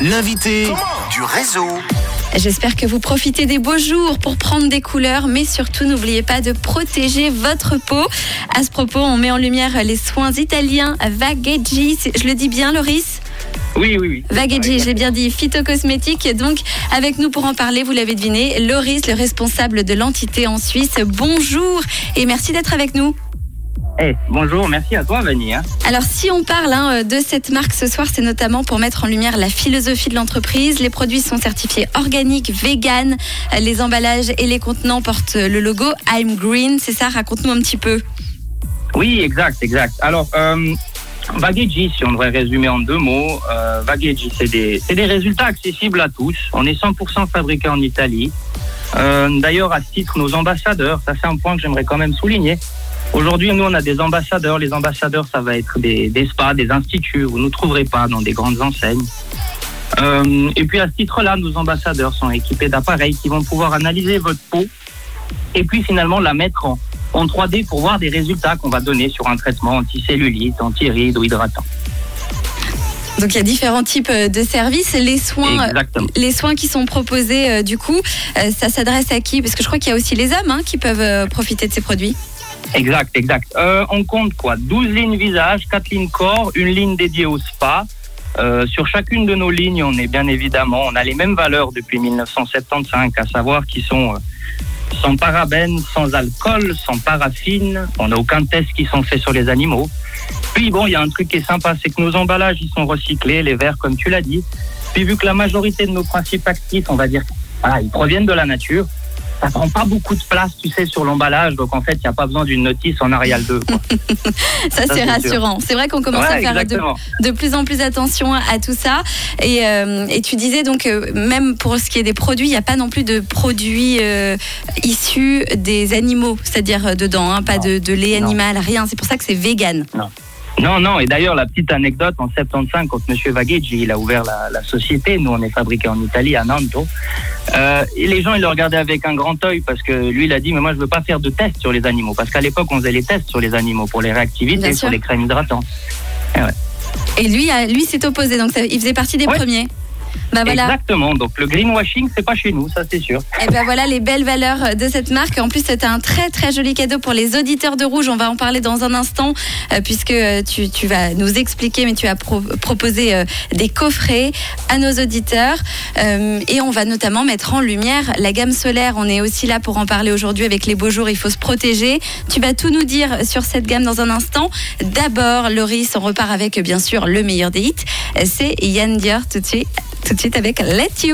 l'invité du réseau. J'espère que vous profitez des beaux jours pour prendre des couleurs, mais surtout n'oubliez pas de protéger votre peau. À ce propos, on met en lumière les soins italiens Vageggi. Je le dis bien, Loris? Oui, oui, oui. Vageggi, je l'ai bien dit, phytocosmétique. Donc, avec nous pour en parler, vous l'avez deviné, Loris, le responsable de l'entité en Suisse. Bonjour et merci d'être avec nous. Eh, bonjour, merci à toi, Vanny. hein. Alors, si on parle hein, de cette marque ce soir, c'est notamment pour mettre en lumière la philosophie de l'entreprise. Les produits sont certifiés organiques, vegan. Euh, Les emballages et les contenants portent le logo I'm Green. C'est ça? Raconte-nous un petit peu. Oui, exact, exact. Alors, euh, si on devrait résumer en deux mots, euh, c'est des, des résultats accessibles à tous. On est 100% fabriqué en Italie. Euh, D'ailleurs, à ce titre, nos ambassadeurs, ça c'est un point que j'aimerais quand même souligner. Aujourd'hui, nous, on a des ambassadeurs. Les ambassadeurs, ça va être des, des spas, des instituts. Vous ne trouverez pas dans des grandes enseignes. Euh, et puis, à ce titre-là, nos ambassadeurs sont équipés d'appareils qui vont pouvoir analyser votre peau et puis finalement la mettre en, en 3D pour voir des résultats qu'on va donner sur un traitement anticellulite, anti-rides ou hydratant. Donc, il y a différents types euh, de services. Les soins, Exactement. les soins qui sont proposés, euh, du coup, euh, ça s'adresse à qui? Parce que je crois qu'il y a aussi les hommes hein, qui peuvent profiter de ces produits. Exact, exact. Euh, on compte quoi? 12 lignes visage, 4 lignes corps, une ligne dédiée au spa. Euh, sur chacune de nos lignes, on est bien évidemment, on a les mêmes valeurs depuis 1975, à savoir qui sont euh, sans parabènes, sans alcool, sans paraffine. On n'a aucun test qui sont faits sur les animaux. Puis bon, il y a un truc qui est sympa, c'est que nos emballages, ils sont recyclés, les verres, comme tu l'as dit. Puis vu que la majorité de nos principes actifs, on va dire, voilà, ils proviennent de la nature, ça prend pas beaucoup de place, tu sais, sur l'emballage. Donc en fait, il n'y a pas besoin d'une notice en Arial 2. quoi. Ça, c'est rassurant. C'est vrai qu'on commence à faire de, plus en plus attention à tout ça. Et, euh, et tu disais donc, euh, même pour ce qui est des produits, il n'y a pas non plus de produits euh, issus des animaux, c'est-à-dire dedans, hein, pas de, de lait Non. animal, rien. C'est pour ça que c'est vegan. Non, non, et d'ailleurs, la petite anecdote, en 75, quand M. Vageggi, il a ouvert la, la société, nous, on est fabriqué en Italie, à Nanto, euh, et les gens, ils le regardaient avec un grand œil, parce que lui, il a dit, mais moi, je veux pas faire de tests sur les animaux, parce qu'à l'époque, on faisait les tests sur les animaux, pour les réactivités, sur les crèmes hydratantes. Et lui, a- lui s'est opposé, donc ça- il faisait partie des Ouais. premiers. Bah voilà. Exactement, donc le greenwashing, c'est pas chez nous, ça c'est sûr. Et ben voilà les belles valeurs de cette marque. En plus, c'est un très très joli cadeau pour les auditeurs de Rouge. On va en parler dans un instant euh, puisque euh, tu, tu vas nous expliquer, mais tu as pro- proposé euh, des coffrets à nos auditeurs Euh, et on va notamment mettre en lumière la gamme solaire. On est aussi là pour en parler aujourd'hui avec les beaux jours. Il faut se protéger. Tu vas tout nous dire sur cette gamme dans un instant. D'abord, Loris, on repart avec bien sûr le meilleur des hits. C'est Yann Dior tout de suite, tout de suite avec Let You.